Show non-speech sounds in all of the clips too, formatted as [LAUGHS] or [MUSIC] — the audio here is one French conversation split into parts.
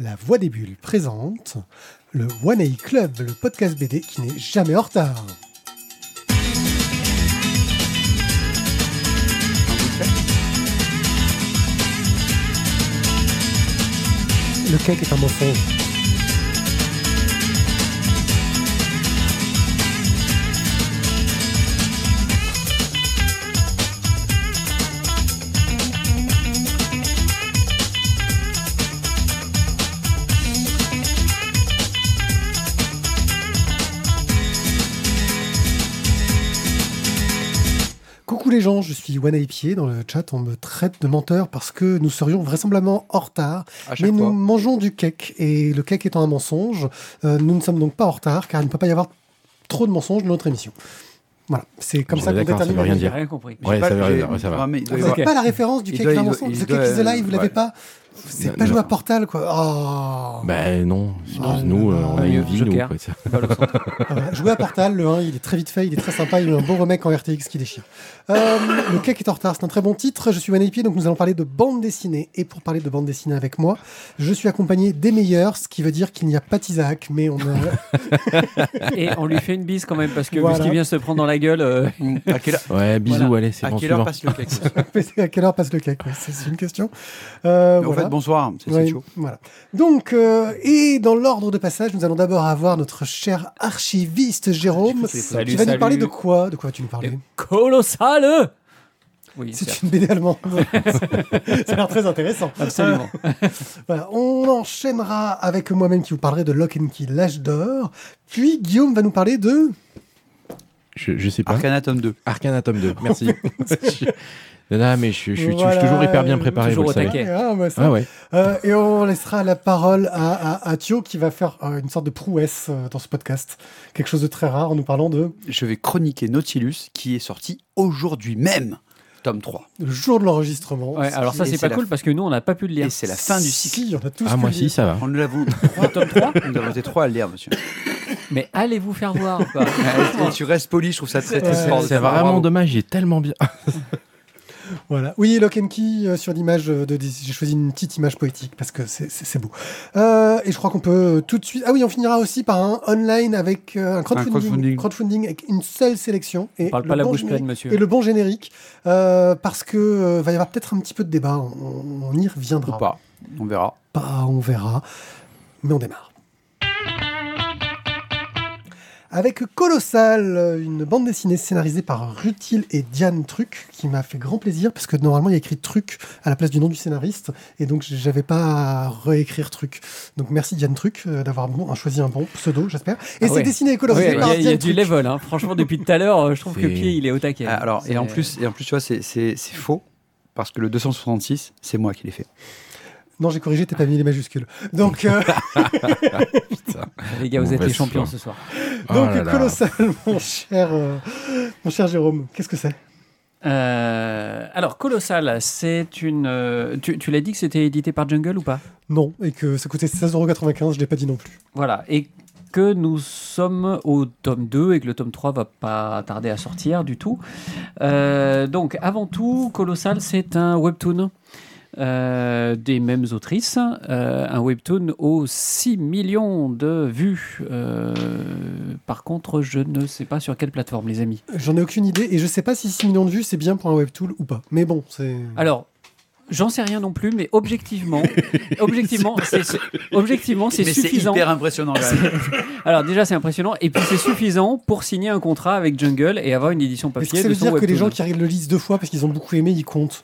La Voix des Bulles présente le One A Club, le podcast BD qui n'est jamais en retard. Le cake est un mensonge. Les gens, je suis One Pied. Dans le chat, on me traite de menteur parce que nous serions vraisemblablement en retard. Mais fois. nous mangeons du cake et le cake étant un mensonge, euh, nous ne sommes donc pas en retard car il ne peut pas y avoir trop de mensonges dans notre émission. Voilà, c'est comme ça qu'on d'accord, ça détermine. veut rien dire. J'ai rien compris. Ouais, J'ai ça veut pas- rien j'ai- dire, ouais, ça va. Vous n'avez pas la référence du Il cake doit- est un mensonge The doit- Cake is alive, vous l'avez ouais. pas C'est Non, pas non. à Portal quoi. Oh. Ben non, Ah, nous, non, euh, on a une vie, nous. Jouez à Portal, le 1, il est très vite fait, il est très sympa, il a eu un beau remake en RTX qui déchire. Euh, le cake est en retard, c'est un très bon titre. Je suis One Pied, donc nous allons parler de bande dessinée. Et pour parler de bande dessinée avec moi, je suis accompagné des meilleurs, ce qui veut dire qu'il n'y a pas d'Isaac, mais on a. [LAUGHS] Et on lui fait une bise quand même parce que Voilà. vu ce qu'il vient se prendre dans la gueule. euh, [LAUGHS] À quelle, Ouais, bisous, Voilà. allez, c'est à bon, quelle heure suivant. passe le cake [LAUGHS] à quelle heure passe le cake ouais, C'est une question. Euh, voilà. Fait, bonsoir, c'est Ouais, chaud. Voilà. Donc, euh, et dans l'ordre de passage, nous allons d'abord avoir notre cher archiviste Jérôme. Salut, tu vas nous parler de quoi De quoi vas-tu nous parler? Colossal Oui, C'est une BD allemande. [LAUGHS] Ça a l'air très intéressant. absolument. [LAUGHS] Voilà, on enchaînera avec moi-même qui vous parlerai de Lock and Key, l'âge d'or. Puis Guillaume va nous parler de. Je, je sais pas. Arcana tome 2. Arcana tome 2, merci. [LAUGHS] Non, non, mais je, je- je- je suis toujours hyper bien préparé, toujours vous au le savez. Ah, bah, ça. Ah ouais. Euh, et on laissera la parole à, à, à Thio qui va faire euh, une sorte de prouesse euh, dans ce podcast. Quelque chose de très rare en nous parlant de Je vais chroniquer Nautilus qui est sorti aujourd'hui même, tome 3. le jour de l'enregistrement. Ouais, alors ça c'est pas la cool parce que nous on n'a pas pu le lire. Et c'est la fin du cycle. Si, on a tous Ah, moi si, ça va. Nous l'avons Tome 3 nous avons été trois à le lire, monsieur. Mais allez vous faire voir. quoi. Tu restes poli, je trouve ça très très fort. C'est vraiment dommage, j'ai tellement bien. [LAUGHS] Voilà. Oui, Lock and Key euh, sur l'image euh, de j'ai choisi une petite image poétique parce que c'est- beau. Euh, et je crois qu'on peut tout de suite. Ah oui, on finira aussi par un online avec euh, un crowdfunding, crowdfunding. crowdfunding avec une seule sélection et parle le pas la bon bouche générique- pleine, monsieur. et le bon générique parce que va y avoir peut-être un petit peu de débat. On, on y Ou reviendra. pas, on verra. Pas, on verra. Mais on démarre. Avec Colossal, une bande dessinée scénarisée par Rutil et Diane Truc, qui m'a fait grand plaisir, parce que normalement il y a écrit Truc à la place du nom du scénariste, et donc j'avais pas à réécrire Truc. Donc merci Diane Truc euh, d'avoir bon, choisi un bon pseudo, j'espère. Et Ah c'est ouais. dessiné et Ouais, colorisé Il y par a, il y a Diane du Truc. level. hein. Franchement, depuis tout à l'heure, euh, je trouve que Pied il est au taquet. Ah, alors, et en plus, et en plus, tu vois, c'est faux. Parce que le 266, c'est moi qui l'ai fait. Non, j'ai corrigé, t'as pas mis les majuscules. Donc, euh, [LAUGHS] Les gars, vous êtes les champions ce soir. Oh donc là là. Colossal, mon cher, euh, mon cher Jérôme, qu'est-ce que c'est? Euh, alors, Colossal, c'est une. tu tu l'as dit que c'était édité par Jungle ou pas? Non, et que ça coûtait 16,95€, je l'ai pas dit non plus. Voilà. Et que nous sommes au tome 2 et que le tome 3 va pas tarder à sortir du tout. Euh, donc, avant tout, Colossal, c'est un webtoon. Euh, des mêmes autrices, euh, un webtoon aux 6 millions de vues. Euh, par contre, je ne sais pas sur quelle plateforme, les amis. J'en ai aucune idée et je sais pas si 6 millions de vues c'est bien pour un webtool ou pas. Mais bon, c'est. Alors, j'en sais rien non plus, mais objectivement, [LAUGHS] objectivement, c'est c'est- objectivement, c'est Mais c'est suffisant. hyper impressionnant. même. [LAUGHS] Alors déjà, c'est impressionnant, et puis c'est suffisant pour signer un contrat avec Jungle et avoir une édition Est-ce que papier ça de veut son dire que les webtoon. gens qui le lisent deux fois parce qu'ils ont beaucoup aimé, ils comptent?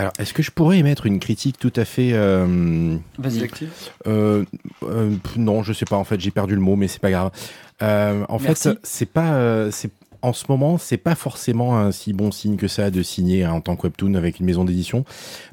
Alors, est-ce que je pourrais émettre une critique tout à fait. euh, Vas-y. euh, euh, non, je sais pas, en fait, j'ai perdu le mot, mais c'est pas grave. Euh, en Merci. fait, c'est pas. euh, c'est en ce moment, c'est pas forcément un si bon signe que ça de signer en tant que webtoon avec une maison d'édition,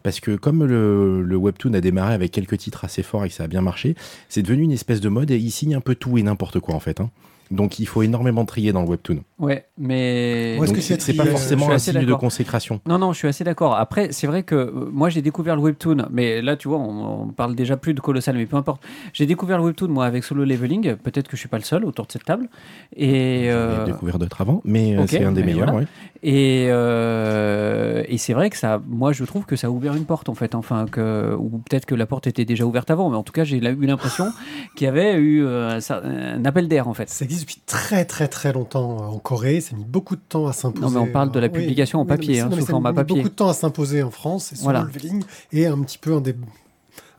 parce que comme le, le webtoon a démarré avec quelques titres assez forts et que ça a bien marché, c'est devenu une espèce de mode et ils signent un peu tout et n'importe quoi en fait. hein. Donc il faut énormément trier dans le webtoon. Ouais, mais. Donc, que c'est pas je forcément un signe de consécration. Non, non, je suis assez d'accord. Après, c'est vrai que euh, moi, j'ai découvert le webtoon, mais là, tu vois, on, on parle déjà plus de Colossal, mais peu importe. J'ai découvert le webtoon, moi, avec Solo Leveling. Peut-être que je suis pas le seul autour de cette table. Et, euh, découvert d'autres avant, mais euh, c'est un des meilleurs. voilà. ouais. et, euh, et c'est vrai que ça, moi, je trouve que ça a ouvert une porte, en fait. Enfin, que, ou peut-être que la porte était déjà ouverte avant, mais en tout cas, j'ai eu l'impression [LAUGHS] qu'il y avait eu euh, un, appel d'air, en fait. Ça existe depuis très très très longtemps euh, en Corée. Ça a mis beaucoup de temps à s'imposer. Non, mais on parle de la oui. publication en non, papier, mais- hein, non, mais sous ça a format papier. beaucoup de temps à s'imposer en France. Et Solo Voilà. Leveling est un petit peu un des,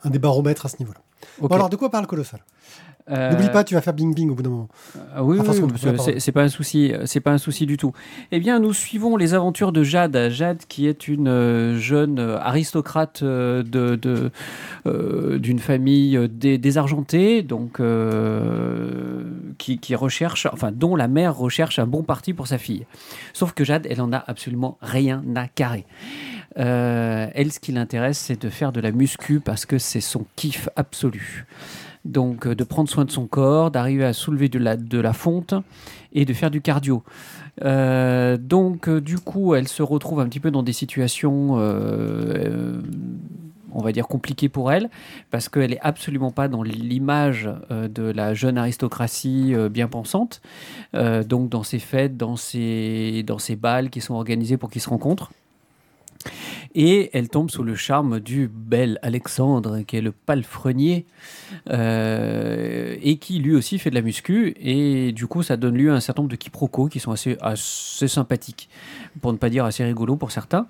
un des baromètres à ce niveau-là. Bon, alors, de quoi parle Colossal? Euh, N'oublie pas, tu vas faire bing bing au bout d'un moment. Ah oui, c'est- pas un souci, euh, c'est pas un souci du tout. Eh bien, nous suivons les aventures de Jade. Jade, qui est une euh, jeune euh, aristocrate euh, de euh, d'une famille euh, dé- désargentée, donc euh, qui, qui recherche, enfin, dont la mère recherche un bon parti pour sa fille. Sauf que Jade, elle en a absolument rien à carrer. Euh, elle, ce qui l'intéresse, c'est de faire de la muscu parce que c'est son kiff absolu. Donc, euh, de prendre soin de son corps, d'arriver à soulever de la, fonte et de faire du cardio. Euh, donc, euh, du coup, elle se retrouve un petit peu dans des situations, on va dire, compliquées pour elle, parce qu'elle est absolument pas dans l'image de la jeune aristocratie bien pensante. Donc, dans ses fêtes, dans ses, dans ses balles qui sont organisés pour qu'ils se rencontrent. Et elle tombe sous le charme du bel Alexandre, qui est le palefrenier, euh, et qui lui aussi fait de la muscu. Et du coup, ça donne lieu à un certain nombre de quiproquos qui sont assez, sympathiques, pour ne pas dire assez rigolos pour certains.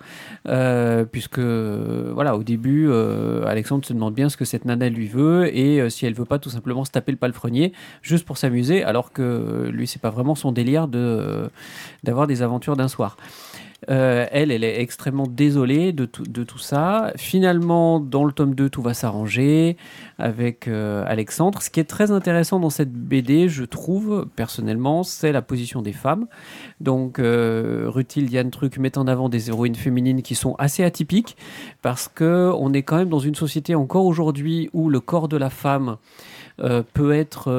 Euh, puisque, voilà, au début, euh, Alexandre se demande bien ce que cette nana lui veut, et si elle veut pas tout simplement se taper le palefrenier, juste pour s'amuser, alors que lui, c'est pas vraiment son délire de, d'avoir des aventures d'un soir. Euh, elle, elle est extrêmement désolée de tout, ça. Finalement, dans le tome 2, tout va s'arranger avec euh, Alexandre. Ce qui est très intéressant dans cette BD, je trouve, personnellement, c'est la position des femmes. Donc, euh, Rutil Yann Truc met en avant des héroïnes féminines qui sont assez atypiques parce que on est quand même dans une société encore aujourd'hui où le corps de la femme euh, peut être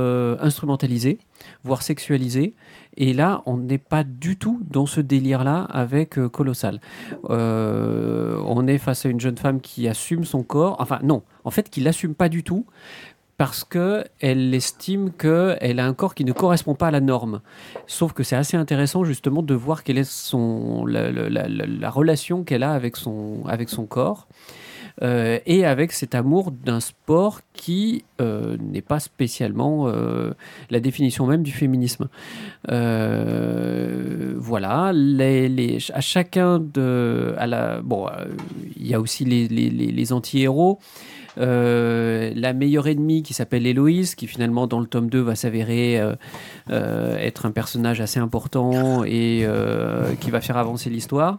instrumentalisé, voire sexualisé. Et là, on n'est pas du tout dans ce délire-là avec euh, Colossal. Euh, on est face à une jeune femme qui assume son corps. Enfin, non, en fait, qui l'assume pas du tout parce que elle estime qu'elle a un corps qui ne correspond pas à la norme. Sauf que c'est assez intéressant justement de voir quelle est son, la, la- la- la- la relation qu'elle a avec son, avec son corps. Euh, et avec cet amour d'un sport qui euh, n'est pas spécialement euh, la définition même du féminisme. Voilà, à chacun de. Bon, il y a aussi les anti-héros. Euh, la meilleure ennemie qui s'appelle Héloïse, qui finalement dans le tome 2 va s'avérer euh, euh, être un personnage assez important et qui va faire avancer l'histoire.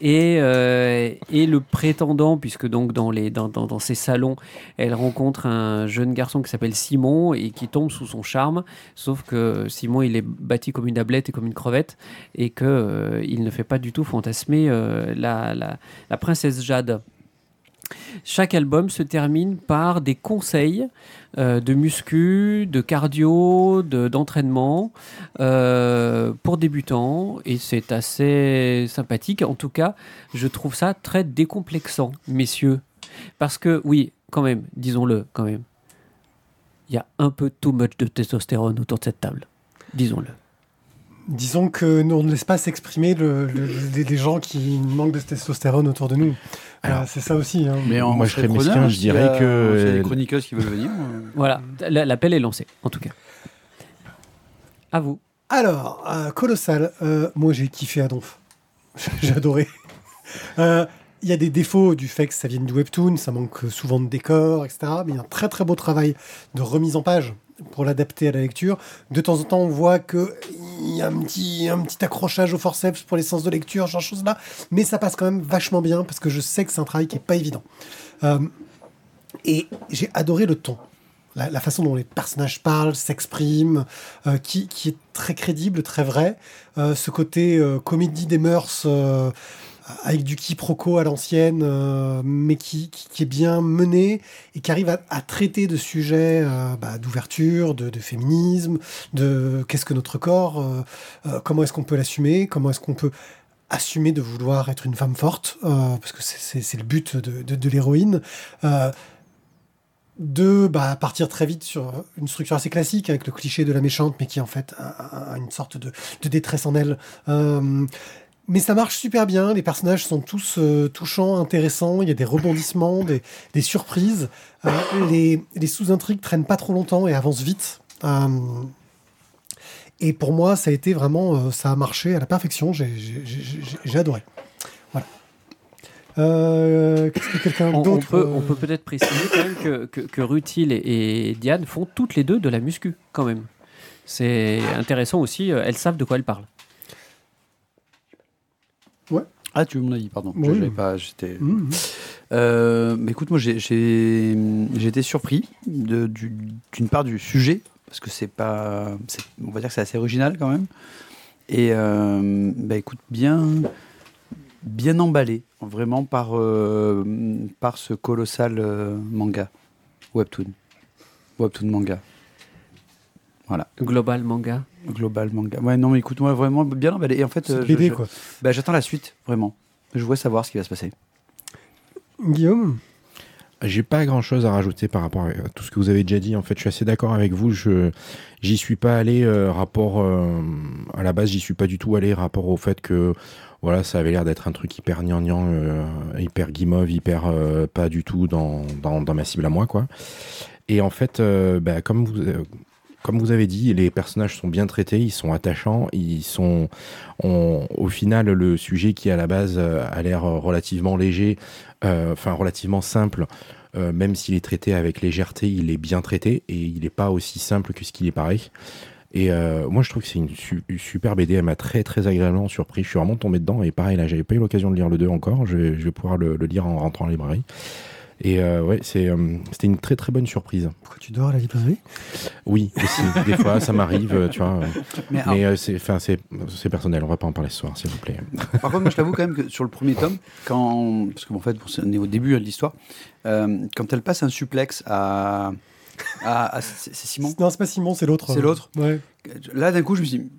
Et, le prétendant, puisque donc dans, les, ces salons, elle rencontre un jeune garçon qui s'appelle Simon et qui tombe sous son charme, sauf que Simon il est bâti comme une tablette et comme une crevette et que euh, il ne fait pas du tout fantasmer la princesse Jade. Chaque album se termine par des conseils euh, de muscu, de cardio, de- d'entraînement euh, pour débutants et c'est assez sympathique. En tout cas, je trouve ça très décomplexant, messieurs. Parce que, oui, quand même, disons-le, quand même, il y a un peu too much de testostérone autour de cette table. Disons-le. Disons que nous, ne laisse pas s'exprimer le- le- les, les gens qui manquent de testostérone autour de nous. Alors, Euh, c'est ça aussi. hein. Mais Moi, je serais mesquin, hein, je dirais a- que- a des chroniqueuses qui veulent venir. euh, [LAUGHS] Voilà, la- l'appel est lancé, en tout cas. À vous. Alors, euh, Colossal, euh, moi j'ai kiffé Adonf. j'ai adoré. Euh, Il y a des défauts du fait que ça vienne du webtoon, ça manque souvent de décors, etc. Mais il y a un très très beau travail de remise en page pour l'adapter à la lecture. De temps en temps, on voit qu'il y a un petit, accrochage au forceps pour les sens de lecture, genre de choses-là. Mais ça passe quand même vachement bien parce que je sais que c'est un travail qui est pas évident. Euh, et j'ai adoré le ton. La, façon dont les personnages parlent, s'expriment, euh, qui, est très crédible, très vrai. Euh, ce côté comédie des mœurs avec du quiproquo à l'ancienne, euh, mais qui, est bien mené et qui arrive à, traiter de sujets euh, bah, d'ouverture, de, féminisme, de qu'est-ce que notre corps, euh, comment est-ce qu'on peut l'assumer, comment est-ce qu'on peut assumer de vouloir être une femme forte, parce que c'est- le but de, l'héroïne. De bah, partir très vite sur une structure assez classique avec le cliché de la méchante, mais qui en fait a, une sorte de détresse en elle. Mais ça marche super bien, les personnages sont tous euh, touchants, intéressants, il y a des rebondissements, des, des surprises. Euh, les les sous-intrigues traînent pas trop longtemps et avancent vite. Euh, et pour moi, ça a été vraiment, ça a marché à la perfection, j'ai- adoré. Voilà. Euh, Qu'est-ce que quelqu'un on d'autre peut, on peut peut-être préciser quand même que, que, que Rutil et, et Diane font toutes les deux de la muscu, quand même. C'est intéressant aussi, elles savent de quoi elles parlent. Ah, tu veux mon avis, pardon. Oui. J'avais pas, j'étais. Mhm. Euh, mais écoute, moi j'ai été surpris du- d'une part du sujet parce que c'est pas, on va dire que c'est assez original quand même. Et euh, bah écoute, bien bien emballé vraiment par euh, par ce colossal euh, manga webtoon webtoon manga Global manga. global manga. Ouais non mais écoute moi vraiment bien emballé. Et en fait, C'est euh, je- quoi. bah, j'attends la suite vraiment. Je voudrais savoir ce qui va se passer. Guillaume? J'ai pas grand chose à rajouter par rapport à tout ce que vous avez déjà dit. En fait, je suis assez d'accord avec vous. Je j'y suis pas allé euh, rapport euh, à la base. J'y suis pas du tout allé rapport au fait que voilà, ça avait l'air d'être un truc hyper gnangnan, euh, hyper guimauve, hyper euh, pas du tout dans, dans dans ma cible à moi quoi. Et en fait, euh, bah, comme vous euh, comme vous avez dit, les personnages sont bien traités, ils sont attachants, ils sont, on- au final, le sujet qui à la base euh, a l'air relativement léger, euh, enfin relativement simple, euh, même s'il est traité avec légèreté, il est bien traité et il n'est pas aussi simple que ce qu'il est pareil. Et moi, je trouve que c'est une su- super BD. Elle m'a très très agréablement surpris. Je suis vraiment tombé dedans. Et pareil, là, j'avais pas eu l'occasion de lire le 2 encore. Je vais, je vais pouvoir le, le lire en rentrant en librairie. Et euh, ouais, c'est, euh, c'était une très très bonne surprise. Pourquoi tu dors à la librairie? Oui, aussi. des fois, ça m'arrive, euh, tu vois. Mais, Mais euh, c'est, enfin, c'est, c'est personnel. On va pas en parler ce soir, s'il vous plaît. Par contre, moi, je t'avoue quand même que sur le premier tome, quand, parce que bon, en fait, on est au début hein, de l'histoire, euh, quand elle passe un suplex à, à, à- c'est c'est Simon? Non, c'est pas Simon, c'est l'autre. C'est l'autre? Ouais. Là, d'un coup, je me suis dit,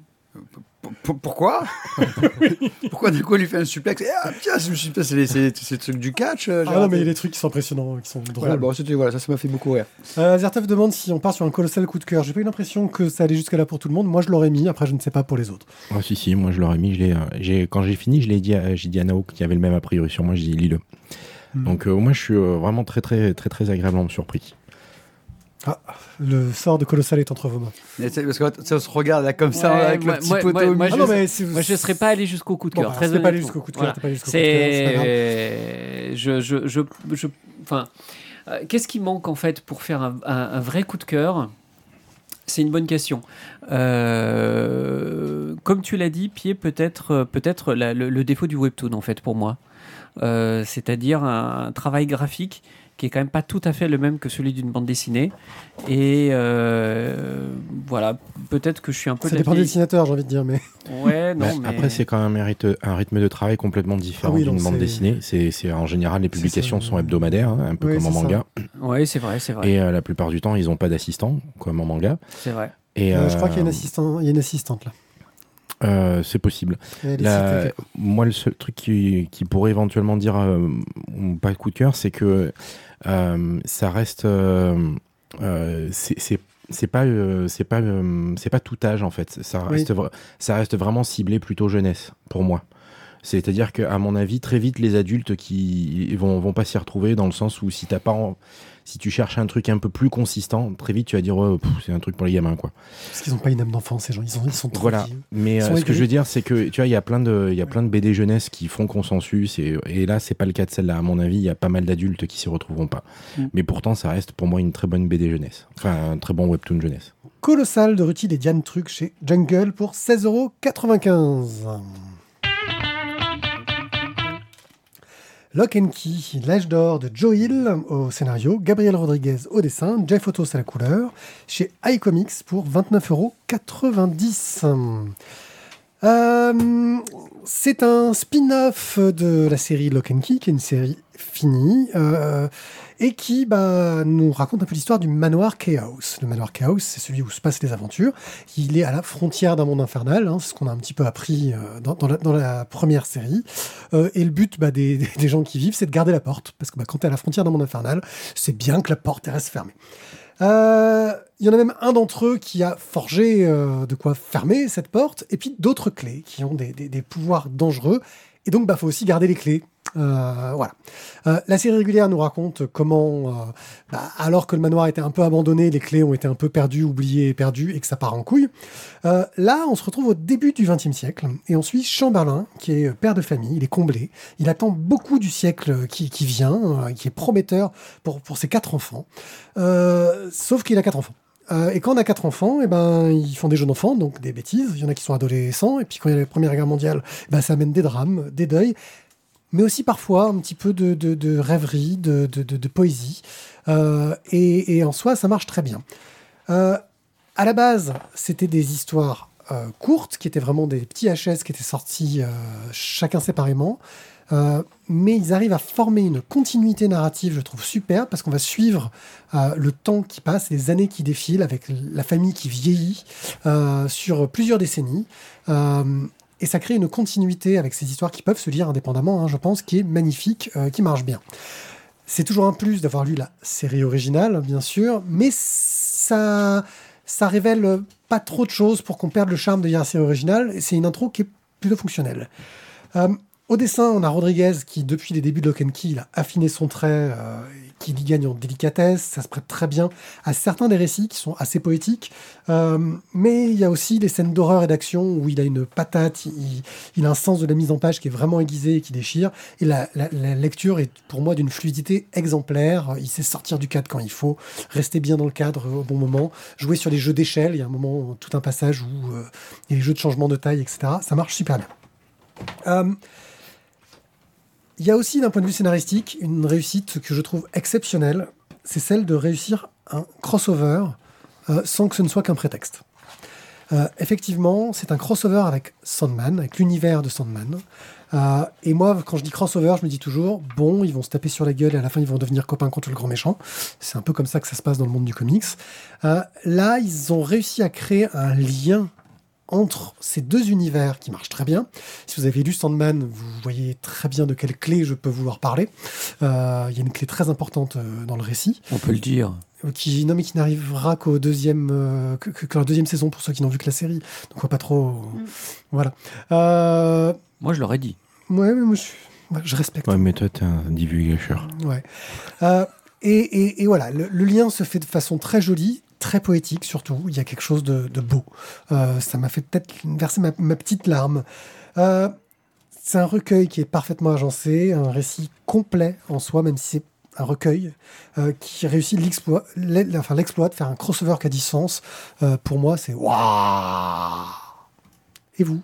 P- pourquoi? [LAUGHS] Pourquoi d'un coup, elle lui fait un suplex Et, Ah, tiens, je me suis c'est les- c'est c'est le truc du catch. euh, Ah non, mais il y a des trucs qui sont impressionnants, qui sont drôles. Voilà, bon, c'était- voilà, ça, ça m'a fait beaucoup rire. Euh, Zertov demande si on part sur un colossal coup de cœur. J'ai pas eu l'impression que ça allait jusqu'à là pour tout le monde. Moi, je l'aurais mis. Après, je ne sais pas pour les autres. Ah, si, si, moi je l'aurais mis. Je l'ai, euh, j'ai, quand j'ai fini, je l'ai dit à, j'ai dit à Nao qui avait le même a priori sur moi. J'ai dit lis-le. Hmm. Donc, euh, moi, je suis euh, vraiment très, très, très, très agréablement surpris. Le sort de colossal est entre vos mains. Parce que tu sais, on se regarde là comme ça, Ouais, avec moi- le petit moi- poteau moi-. Ah non, mais c'est- Moi, je ne serais pas allé jusqu'au coup de Bon, cœur. bah, très pas allé jusqu'au coup de cœur, Voilà. t'es pas allé jusqu'au coup de cœur, c'est pas C'est. Je. je, je, je- Enfin. euh, Qu'est-ce qui manque en fait pour faire un, un- un vrai coup de cœur? C'est une bonne question. Euh, comme tu l'as dit, Pied, peut-être peut-être la- le, le défaut du webtoon en fait pour moi. Euh, C'est-à-dire un, travail graphique qui est quand même pas tout à fait le même que celui d'une bande dessinée. Et euh, voilà, peut-être que je suis un peu. Ça dépend des dessinateurs, j'ai envie de dire. Mais Ouais, non, mais... Après, c'est quand même un rythme, un rythme de travail complètement différent Ah oui, d'une bande dessinée. C'est, c'est en général les publications sont hebdomadaires, hein, un peu Oui, comme en c'est ça. manga. Ouais, c'est vrai, c'est vrai. Et euh, la plupart du temps, ils n'ont pas d'assistant, comme en manga. C'est vrai. Et euh, je crois qu'il y a une euh, assistante, il y a une assistante là. euh, c'est possible. La- moi, le seul truc qui, qui pourrait éventuellement dire pas coup de cœur, c'est que ça reste. c'est- pas euh, c'est pas euh, c'est pas tout âge en fait ça reste ça reste vraiment ciblé plutôt jeunesse pour moi c'est-à-dire que à mon avis très vite les adultes qui vont vont pas s'y retrouver dans le sens où si t'as pas en- si tu cherches un truc un peu plus consistant très vite tu vas dire c'est un truc pour les gamins quoi Parce qu'ils n'ont pas une âme d'enfant, ces gens. Ils sont, ils sont trop voilà. vieux. Mais euh, ce que je veux dire, c'est que tu vois, il y a plein de, il y a plein de BD jeunesse qui font consensus et, et là, c'est pas le cas de celle-là. À mon avis, il y a pas mal d'adultes qui s'y retrouveront pas. Mm. Mais pourtant, ça reste pour moi une très bonne BD jeunesse. Enfin, un très bon webtoon jeunesse. Colossal de Rutil et Diane Truc chez Jungle pour 16,95€. Lock and Key, l'âge d'or de Joe Hill au scénario, Gabriel Rodriguez au dessin, Jeff à la couleur, chez iComics pour 29,90€. Euh, c'est un spin-off de la série Lock and Key, qui est une série finie, euh, et qui bah, nous raconte un peu l'histoire du manoir Chaos. Le manoir Chaos, c'est celui où se passent les aventures. Il est à la frontière d'un monde infernal, hein, c'est ce qu'on a un petit peu appris euh, dans, la, première série. Et le but bah, des, gens qui vivent, c'est de garder la porte, parce que bah, quand tu es à la frontière d'un monde infernal, c'est bien que la porte reste fermée. Il y en a même un d'entre eux qui a forgé euh, de quoi fermer cette porte, et puis d'autres clés qui ont des, des- pouvoirs dangereux. Et donc, bah, faut aussi garder les clés. Euh, voilà. Euh, la série régulière nous raconte comment, bah, alors que le manoir était un peu abandonné, les clés ont été un peu perdues, oubliées et perdues, et que ça part en couille. Là, on se retrouve au début du XXe siècle, et on suit Chamberlain, qui est père de famille, il est comblé, il attend beaucoup du siècle qui, qui vient, qui est prometteur pour, pour ses quatre enfants, sauf qu'il a quatre enfants. Euh, et quand on a quatre enfants, et ben, ils font des jeux d'enfants, donc des bêtises. Il y en a qui sont adolescents. Et puis quand il y a la Première Guerre mondiale, eh ben, ça amène des drames, des deuils, mais aussi parfois un petit peu de, de, de rêverie, de, de, poésie. Euh, et, en soi, ça marche très bien. Euh, à la base, c'était des histoires courtes, qui étaient vraiment des petits HS qui étaient sortis chacun séparément. Euh, mais ils arrivent à former une continuité narrative, je trouve super, parce qu'on va suivre euh, le temps qui passe, les années qui défilent, avec la famille qui vieillit euh, sur plusieurs décennies. Et ça crée une continuité avec ces histoires qui peuvent se lire indépendamment, hein, je pense, qui est magnifique, qui marche bien. C'est toujours un plus d'avoir lu la série originale, bien sûr, mais ça, ça révèle pas trop de choses pour qu'on perde le charme de la série originale. C'est une intro qui est plutôt fonctionnelle. Euh, au dessin, on a Rodriguez qui, depuis les débuts de Lock and Key, il a affiné son trait, euh, qui y gagne en délicatesse. Ça se prête très bien à certains des récits qui sont assez poétiques. Euh, mais il y a aussi des scènes d'horreur et d'action où il a une patate, il, a un sens de la mise en page qui est vraiment aiguisé et qui déchire. Et la, lecture est pour moi d'une fluidité exemplaire. Il sait sortir du cadre quand il faut, rester bien dans le cadre au bon moment, jouer sur les jeux d'échelle. Il y a un moment, tout un passage où euh, il y a les jeux de changement de taille, etc. Ça marche super bien. Il y a aussi, d'un point de vue scénaristique, une réussite que je trouve exceptionnelle. C'est celle de réussir un crossover euh, sans que ce ne soit qu'un prétexte. Euh, effectivement, c'est un crossover avec Sandman, avec l'univers de Sandman. Euh, et moi, quand je dis crossover, je me dis toujours, bon, ils vont se taper sur la gueule et à la fin, ils vont devenir copains contre le grand méchant. C'est un peu comme ça que ça se passe dans le monde du comics. Là, ils ont réussi à créer un lien entre ces deux univers qui marche très bien. Si vous avez lu Sandman, vous voyez très bien de quelle clé je peux vouloir parler. Euh, Il y a une clé très importante euh, dans le récit, On peut le dire. euh, qui, non, mais qui n'arrivera qu'au deuxième, euh, que, que- que la deuxième saison pour ceux qui n'ont vu que la série. Donc, on va pas trop. Voilà. Euh, Moi, je l'aurais dit. ouais, mais moi, je, ouais, je respecte. Ouais, mais toi, t'es un divulgateur. Ouais. Euh, et, et- et voilà, le, le lien se fait de façon très jolie, très poétique surtout. Il y a quelque chose de, beau. Euh, ça m'a fait peut-être verser ma, petite larme. Euh, c'est un recueil qui est parfaitement agencé, un récit complet en soi, même si c'est un recueil euh, qui réussit l'exploit, l'e- enfin, l'exploit de faire un crossover qui a du sens. Pour moi, c'est waouh. Et vous?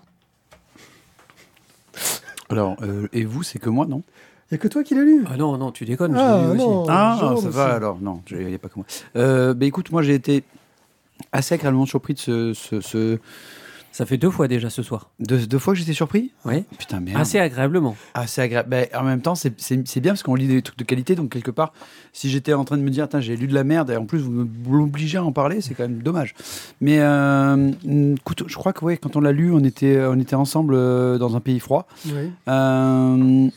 Alors, et vous, c'est que moi, non? Il y a que toi qui l'as lu? Ah non, non, tu déconnes, je Ah, l'ai lu aussi. non. Ah, Jean ça aussi. va alors. Non, il n'y a pas que moi. Euh, bah, écoute, moi, j'ai été assez agréablement surpris de ce. ce- ce- Ça fait deux fois déjà ce soir. Deux, deux fois que j'étais surpris? Oui. Putain, merde. Assez agréablement. assez agréable. Bah, en même temps, c'est c'est- c'est bien parce qu'on lit des trucs de qualité. Donc, quelque part, si j'étais en train de me dire, Tiens, j'ai lu de la merde et en plus, vous m'obligez à en parler, c'est quand même dommage. Mais euh, écoute, je crois que ouais, quand on l'a lu, on était, on était ensemble euh, dans un pays froid. Oui. Euh,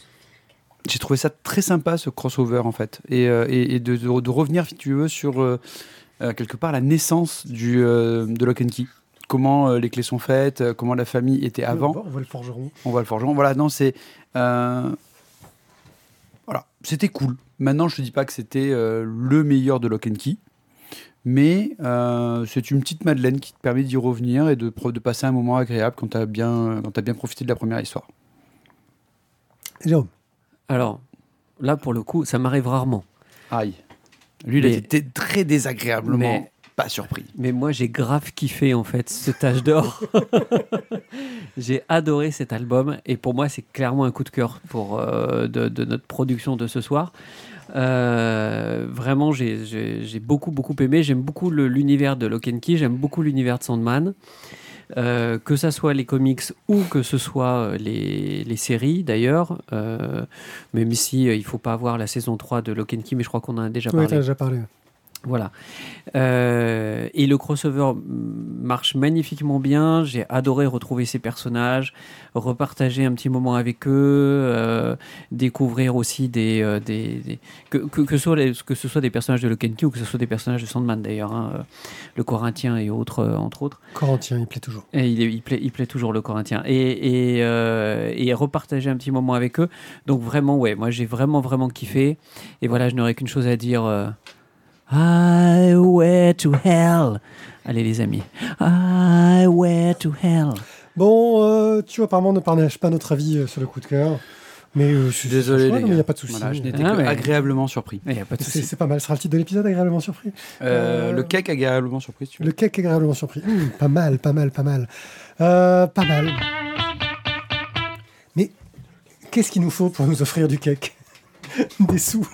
j'ai trouvé ça très sympa ce crossover en fait. Et, euh, et- et de, de- de revenir si tu veux sur euh, euh, quelque part la naissance du, euh, de Lock and Key. Comment les clés sont faites comment la famille était avant. On voit le forgeron. on voit le forgeron. Voilà non c'est voilà c'était cool. Maintenant je te dis pas que c'était le meilleur de Lock and Key mais c'est une petite Madeleine qui te permet d'y revenir et de, de passer un moment agréable quand tu as bien quand as bien profité de la première histoire. Jérôme. Alors, là, pour le coup, ça m'arrive rarement. Aïe. Lui, il a Mais- été très désagréablement Mais- pas surpris. Mais moi, j'ai grave kiffé, en fait, ce Tâche d'or. [LAUGHS] j'ai adoré cet album. Et pour moi, c'est clairement un coup de cœur pour, euh, de, de notre production de ce soir. Euh, vraiment, j'ai- j'ai j'ai beaucoup, beaucoup aimé. J'aime beaucoup le- l'univers de Lock and Key. J'aime beaucoup l'univers de Sandman. Euh, que ça soit les comics ou que ce soit euh, les, les séries d'ailleurs, euh, même si il faut pas avoir la saison 3 de Lock and Key, mais je crois qu'on en a parlé. déjà parlé. Voilà. Euh, et le crossover marche magnifiquement bien. J'ai adoré retrouver ces personnages, repartager un petit moment avec eux, euh, découvrir aussi des, euh, des, des- que, que, que, ce soit les- que ce soit des personnages de Key ou que ce soit des personnages de Sandman d'ailleurs, hein, le Corinthien et autres entre autres. Corentin, il plaît toujours. Et il, plaît, il plaît toujours le Corinthien. Et, et, et repartager un petit moment avec eux. Donc vraiment, ouais, moi j'ai vraiment, vraiment kiffé. Et voilà, je n'aurais qu'une chose à dire. Highway to hell. Allez les amis. Highway to hell. Bon, euh, tu apparemment ne partages pas notre avis euh, sur le coup de cœur. Mais euh, Je suis désolé, Il n'y a pas de souci. Voilà, je n'étais Ah, que mais- agréablement surpris. Il n'y a pas de C'est souci. c'est pas mal. Ce sera le titre de l'épisode, agréablement surpris? Euh, Euh, Le cake agréablement surpris, si tu veux. Le cake agréablement surpris. Hum, pas mal, pas mal, pas mal. Euh, pas mal. Mais qu'est-ce qu'il nous faut pour nous offrir du cake? [LAUGHS] Des sous.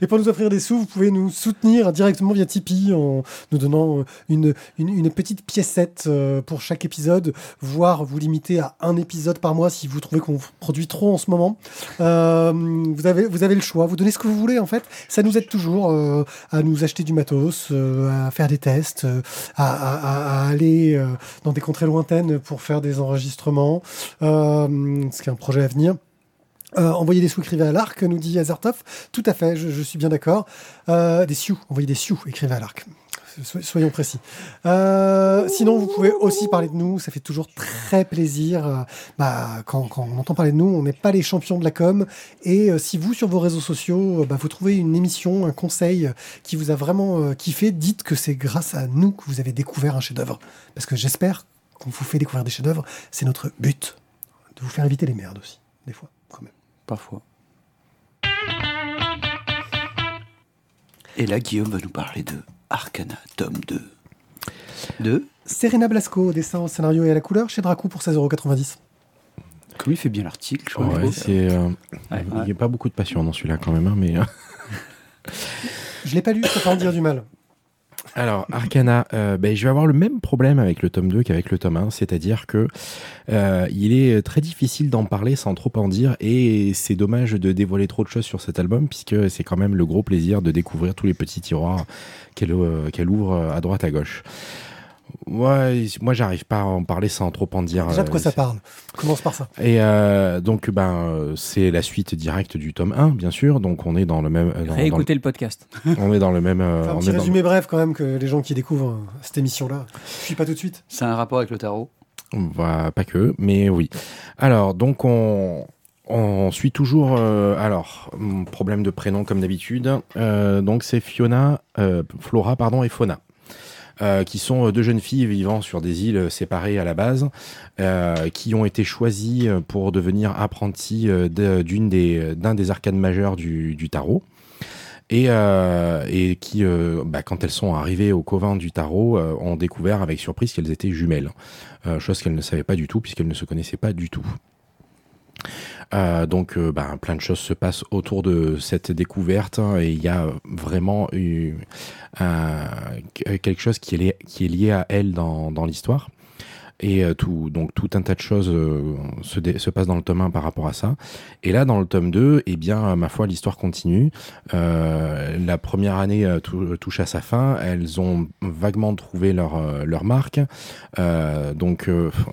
Et pour nous offrir des sous, vous pouvez nous soutenir directement via Tipeee en nous donnant une, une, une petite piécette euh, pour chaque épisode, voire vous limiter à un épisode par mois si vous trouvez qu'on produit trop en ce moment. Euh, vous, avez, vous avez le choix, vous donnez ce que vous voulez en fait. Ça nous aide toujours euh, à nous acheter du matos, euh, à faire des tests, euh, à, à- aller euh, dans des contrées lointaines pour faire des enregistrements, euh, ce qui est un projet à venir. Euh, envoyer des sous, écrivez à l'arc, nous dit Azertov. Tout à fait, je, suis bien d'accord. Euh, des sioux, envoyez des sioux, écrivez à l'arc. So- soyons précis. Euh, sinon, vous pouvez aussi parler de nous, ça fait toujours très plaisir. Euh, bah, quand, on entend parler de nous, on n'est pas les champions de la com. Et si vous, sur vos réseaux sociaux, bah, vous trouvez une émission, un conseil qui vous a vraiment kiffé, dites que c'est grâce à nous que vous avez découvert un chef-d'œuvre. Parce que j'espère qu'on vous fait découvrir des chefs-d'œuvre. C'est notre but. De vous faire éviter les merdes aussi, des fois. Parfois. Et là, Guillaume va nous parler de Arcana, tome 2. De Serena Blasco, dessin, au scénario et à la couleur, chez Dracou pour 16,90€. Comme il fait bien l'article, je crois. Ouais, c'est, euh, Ouais. il n'y a pas beaucoup de passion dans celui-là quand même, hein, mais. euh, Je l'ai pas lu, je peux pas en dire du mal. Alors, Arcana, euh, ben, je vais avoir le même problème avec le tome 2 qu'avec le tome 1, c'est-à-dire que euh, il est très difficile d'en parler sans trop en dire, et c'est dommage de dévoiler trop de choses sur cet album, puisque c'est quand même le gros plaisir de découvrir tous les petits tiroirs qu'elle euh, qu'elle ouvre à droite à gauche. Ouais, moi j'arrive pas à en parler sans trop en dire. Déjà, de quoi euh, ça parle? Commence par ça. Et euh, donc, ben, euh, c'est la suite directe du tome 1, bien sûr. Donc, on est dans le même. euh, dans- Réécoutez le podcast. dans- [LAUGHS] on est dans le même. euh, Enfin, un on petit est dans- résumé bref quand même que les gens qui découvrent euh, cette émission-là. Je suis pas tout de suite. C'est un rapport avec le tarot. Bah, pas que, mais oui. Alors, donc, on, on suit toujours. euh, alors, hum, problème de prénom comme d'habitude. Euh, donc, c'est Fiona, euh, Flora, pardon, et Fauna. Euh, qui sont euh, deux jeunes filles vivant sur des îles séparées à la base, euh, qui ont été choisies pour devenir apprenties d'un des arcanes majeurs du, tarot. Et, qui, bah, quand elles sont arrivées au covin du tarot, ont découvert avec surprise qu'elles étaient jumelles. Chose qu'elles ne savaient pas du tout puisqu'elles ne se connaissaient pas du tout. Euh, donc, euh, bah, plein de choses se passent autour de cette découverte hein, et il y a vraiment eu un- quelque chose qui est, lié, à elle dans l'histoire. Et euh, tout, donc tout un tas de choses euh, se, se passent dans le tome 1 par rapport à ça. Et là, dans le tome 2, eh bien, ma foi, l'histoire continue. Euh, la première année tou- touche à sa fin. Elles ont vaguement trouvé leur, leur marque. Donc,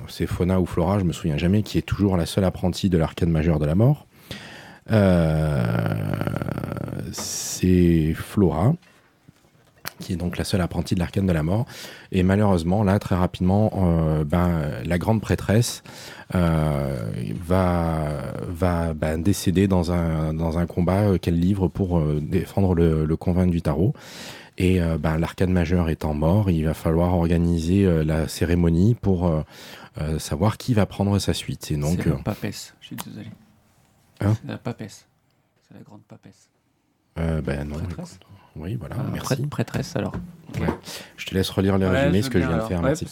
c'est Fauna ou Flora, je me souviens jamais, qui est toujours la seule apprentie de l'arcane majeure de la mort. C'est Flora, qui est donc la seule apprentie de l'arcane de la mort. Et malheureusement, là, très rapidement, euh, ben, la grande prêtresse euh, va, va ben, décéder dans un, dans un combat euh, qu'elle livre pour euh, défendre le, le convent du tarot. Et ben, l'arcane majeur étant mort, il va falloir organiser la cérémonie pour savoir qui va prendre sa suite. Et donc, c'est la papesse. Je suis désolé. Hein c'est la papesse. C'est la grande papesse. ben non, Prêtresse écoute. Oui, voilà, Ah, merci. prêtre- prêtresse alors. Je te laisse relire le résumé, ce que je viens de faire. merci.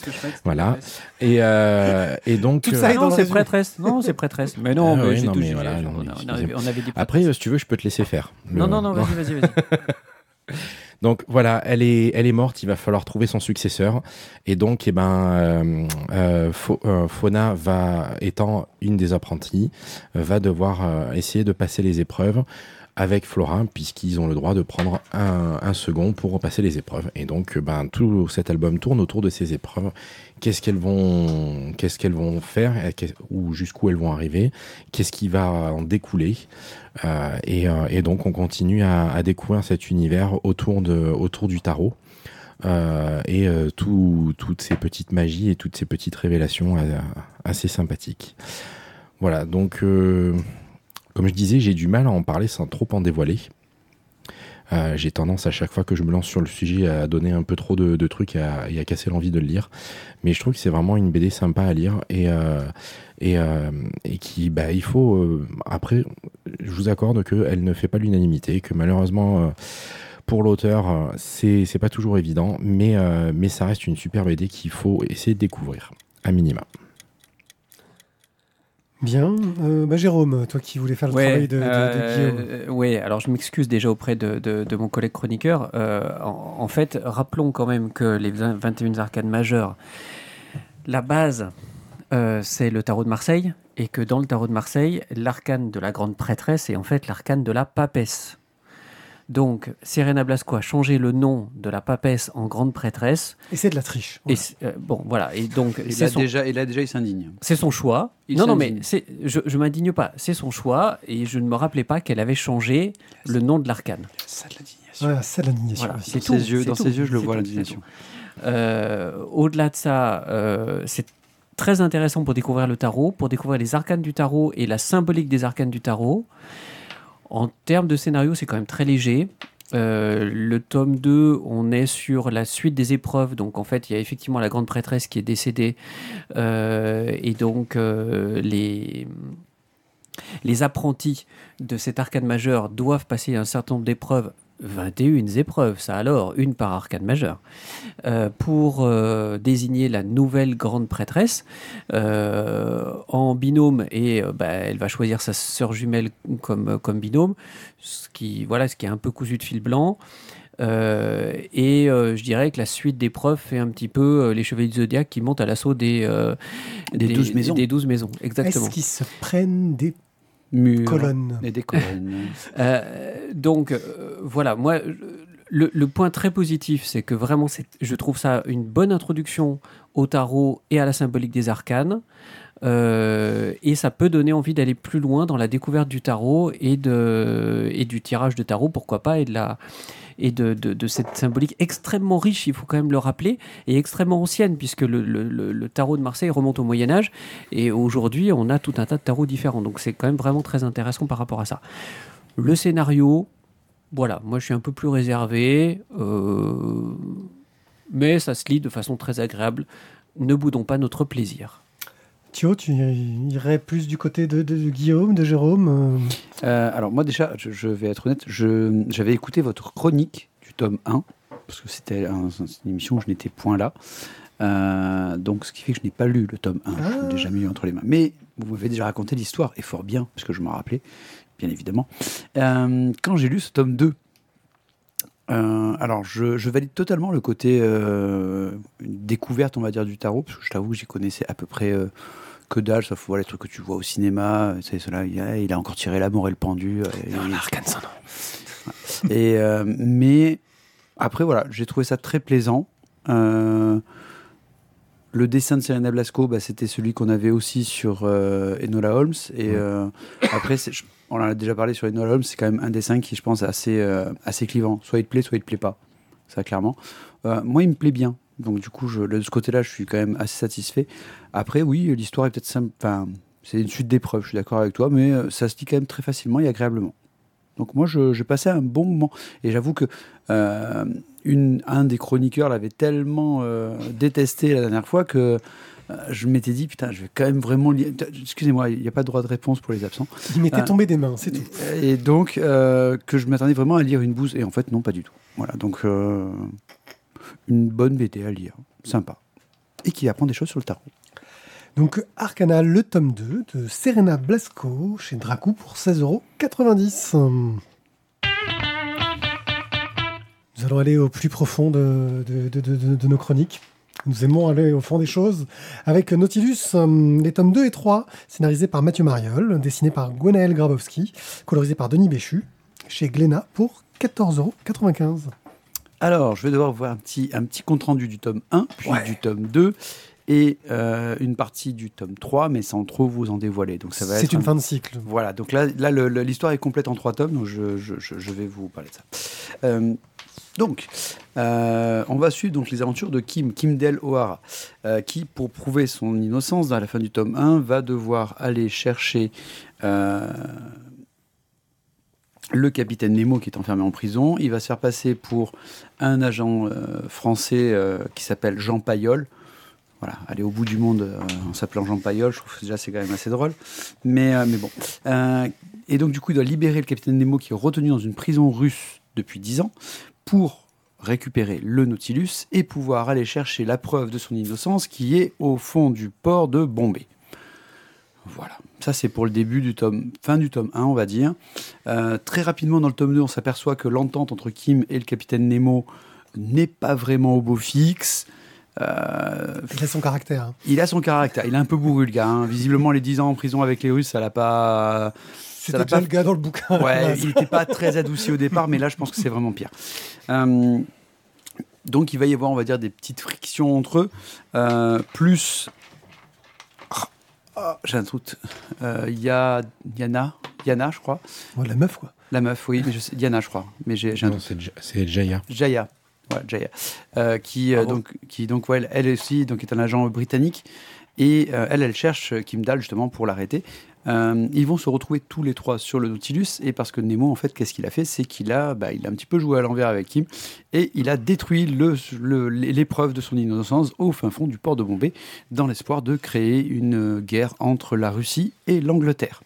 Voilà. Voilà. Et, euh, et donc. Tout euh, ça est dans non, c'est prêtresse. Non, c'est prêtresse. Mais non, Ah mais non, tout mais voilà, on, non, a- on excusez-moi. avait, on avait dit Après, prêtresse. si tu veux, je peux te laisser faire. Le- non, non, non, vas-y, vas-y, vas-y. [LAUGHS] Donc voilà, elle est, elle est morte, il va falloir trouver son successeur. Et donc, eh ben, euh, euh, euh, Fauna va, étant une des apprenties, euh, va devoir euh, essayer de passer les épreuves avec Flora, puisqu'ils ont le droit de prendre un, second pour passer les épreuves. Et donc, euh, ben, tout cet album tourne autour de ces épreuves. Qu'est-ce qu'elles vont, faire, ou jusqu'où elles vont arriver, qu'est-ce qui va en découler? Euh, et, euh, et donc, on continue à, découvrir cet univers autour, du tarot. Et tout- toutes ces petites magies et toutes ces petites révélations assez sympathiques. Voilà, donc comme je disais, j'ai du mal à en parler sans trop en dévoiler. Euh, j'ai tendance à chaque fois que je me lance sur le sujet à donner un peu trop de, trucs et à, casser l'envie de le lire. Mais je trouve que c'est vraiment une BD sympa à lire et, euh, euh, et qui, bah, il faut. après, je vous accorde qu'elle ne fait pas l'unanimité, que malheureusement. pour l'auteur, c'est pas toujours évident, mais, mais ça reste une super BD qu'il faut essayer de découvrir, à minima. Bien. Euh, bah, Jérôme, toi qui voulais faire le travail de, de- de Guillaume. euh, ouais, alors je m'excuse déjà auprès de, mon collègue chroniqueur. Euh, en, en fait, rappelons quand même que les 20 21 arcanes majeures, la base, euh, c'est le tarot de Marseille, et que dans le tarot de Marseille, l'arcane de la grande prêtresse est en fait l'arcane de la papesse. Donc, Serena Blasco a changé le nom de la papesse en grande prêtresse. Et c'est de la triche. Et c'est- euh, bon, voilà. Et donc, Et c'est là, son- déjà, et là, déjà, il s'indigne. c'est son choix. Il non, non, mais c'est, je, je m'indigne pas. C'est son choix et je ne me rappelais pas qu'elle avait changé le nom de l'arcane. Ça de l'indignation. Voilà, c'est l'indignation. Voilà, aussi. c'est Dans tout. ses yeux, c'est dans tout, ses yeux, je le c'est vois l'indignation. c'est. Euh, au-delà de ça, euh, c'est très intéressant pour découvrir le tarot, pour découvrir les arcanes du tarot et la symbolique des arcanes du tarot. En termes de scénario, c'est quand même très léger. Euh, le tome 2, on est sur la suite des épreuves. Donc, en fait, il y a effectivement la grande prêtresse qui est décédée. Euh, et donc, euh, les, les apprentis de cet arcane majeur doivent passer un certain nombre d'épreuves. 21 épreuves, ça alors, une par arcane majeur, euh, pour euh, désigner la nouvelle grande prêtresse euh, en binôme et euh, bah, elle va choisir sa sœur jumelle comme, comme binôme, ce qui, voilà, ce qui est un peu cousu de fil blanc. Euh, et euh, je dirais que la suite d'épreuves fait un petit peu euh, les chevaliers du zodiaque qui montent à l'assaut des, euh, Des douze maisons. Des 12 maisons, exactement. Est-ce qu'ils se prennent des Murs. colonnes Et des colonnes. [LAUGHS] Euh, donc euh, voilà, moi, le, le point très positif, c'est que vraiment, c'est- je trouve ça une bonne introduction au tarot et à la symbolique des arcanes. Euh, et ça peut donner envie d'aller plus loin dans la découverte du tarot et, de, et du tirage de tarot, pourquoi pas, et de, la, et de, de, cette symbolique extrêmement riche, il faut quand même le rappeler, et extrêmement ancienne, puisque le tarot de Marseille remonte au Moyen Âge, et aujourd'hui, on a tout un tas de tarots différents. Donc c'est quand même vraiment très intéressant par rapport à ça. Le scénario, voilà, moi je suis un peu plus réservé, euh, mais ça se lit de façon très agréable. Ne boudons pas notre plaisir. Thio, tu irais plus du côté de, de- de Guillaume, de Jérôme euh, Euh, alors moi déjà, je, je vais être honnête, j'avais écouté votre chronique du tome 1, parce que c'était un- une émission où je n'étais point là. Euh, donc ce qui fait que je n'ai pas lu le tome 1, je ne Ah. l'ai jamais eu entre les mains. Mais vous m'avez déjà raconté l'histoire, et fort bien, parce que je m'en rappelais, bien évidemment. Euh, quand j'ai lu ce tome 2, euh, alors je, je valide totalement le côté découverte, on va dire, du tarot, parce que je t'avoue que j'y connaissais à peu près que dalle, sauf voilà, les trucs que tu vois au cinéma, tu sais, cela, il, a, il a encore tiré l'amour et le pendu. euh, et- et, euh, mais après, voilà, j'ai trouvé ça très plaisant. Euh, le dessin de Serena Blasco, bah, c'était celui qu'on avait aussi sur euh, Enola Holmes. Et euh, après, c'est- je- on en a déjà parlé sur Enola Holmes, c'est quand même un dessin qui, je pense, est assez, euh, assez clivant. Soit il te plaît, soit il te plaît pas. Ça, clairement. Euh, moi, il me plaît bien. Donc, du coup, je, de ce côté-là, je suis quand même assez satisfait. Après, oui, l'histoire est peut-être simple. Enfin, c'est une suite d'épreuves, je suis d'accord avec toi, mais euh, ça se lit quand même très facilement et agréablement. Donc moi, j'ai passé un bon moment. Et j'avoue que euh, une, un des chroniqueurs l'avait tellement euh, détesté la dernière fois que euh, je m'étais dit, putain, je vais quand même vraiment lire. Excusez-moi, il n'y a pas de droit de réponse pour les absents. Il m'était tombé des mains, c'est tout. Et donc, que je m'attendais vraiment à lire une bouse. Et en fait, non, pas du tout. Voilà, donc une bonne BD à lire. Sympa. Et qui apprend des choses sur le tarot. Donc Arcana, le tome 2 de Serena Blasco chez Dracou pour 16,90€. Nous allons aller au plus profond de, nos chroniques. Nous aimons aller au fond des choses. Avec Nautilus, euh, les tomes 2 et 3, scénarisés par Mathieu Mariol, dessinés par Gwenaël Grabowski, colorisés par Denis Béchu, chez Glénat pour 14,95€. Alors, je vais devoir voir un petit, un petit compte-rendu du tome 1, puis Ouais. du tome 2, et euh, une partie du tome 3, mais sans trop vous en dévoiler. Donc ça va C'est une un- fin de cycle. Voilà, donc là, l'histoire est complète en trois tomes, donc je, je- je- je vais vous parler de ça. Euh, donc, euh, on va suivre donc les aventures de Kim, Kim Del O'Hara, euh, qui, pour prouver son innocence à la fin du tome 1, va devoir aller chercher euh, le capitaine Nemo qui est enfermé en prison. Il va se faire passer pour un agent euh, français euh, qui s'appelle Jean Payol. Voilà, aller au bout du monde euh, en s'appelant Jean Payol, je trouve que déjà c'est quand même assez drôle. Mais, mais bon. Et donc, du coup, il doit libérer le capitaine Nemo qui est retenu dans une prison russe depuis 10 ans pour récupérer le Nautilus et pouvoir aller chercher la preuve de son innocence qui est au fond du port de Bombay. Voilà, ça c'est pour le début du tome, fin du tome 1, on va dire. Euh, très rapidement, dans le tome 2, on s'aperçoit que l'entente entre Kim et le capitaine Nemo n'est pas vraiment au beau fixe. Euh, Il a son caractère. hein. il a son caractère, il est un peu bourru le gars. hein. Visiblement, les 10 ans en prison avec les Russes, ça l'a pas. C'était déjà pas- le gars dans le bouquin. Ouais, [LAUGHS] il n'était pas très adouci au départ, mais là, je pense que c'est vraiment pire. Euh, donc, il va y avoir, on va dire, des petites frictions entre eux, euh, plus. Ah, ah, J'ai un doute. Euh, Il y a Yana, Yana, je crois. Ouais, la meuf, quoi. La meuf, oui, mais je sais, Diana, je crois. Mais j'ai un Non, doute. c'est Ja- c'est Jaya. Jaya. Ouais, Jaya. Euh, qui, euh, Bravo. donc, qui donc, ouais, elle, elle aussi donc, est un agent britannique. Et euh, elle, elle cherche Kim Dahl justement pour l'arrêter. Euh, ils vont se retrouver tous les trois sur le Nautilus. Et parce que Nemo, en fait, qu'est-ce qu'il a fait? C'est qu'il a, bah, il a un petit peu joué à l'envers avec Kim. Et il a détruit le- le- l'épreuve de son innocence au fin fond du port de Bombay, dans l'espoir de créer une guerre entre la Russie et l'Angleterre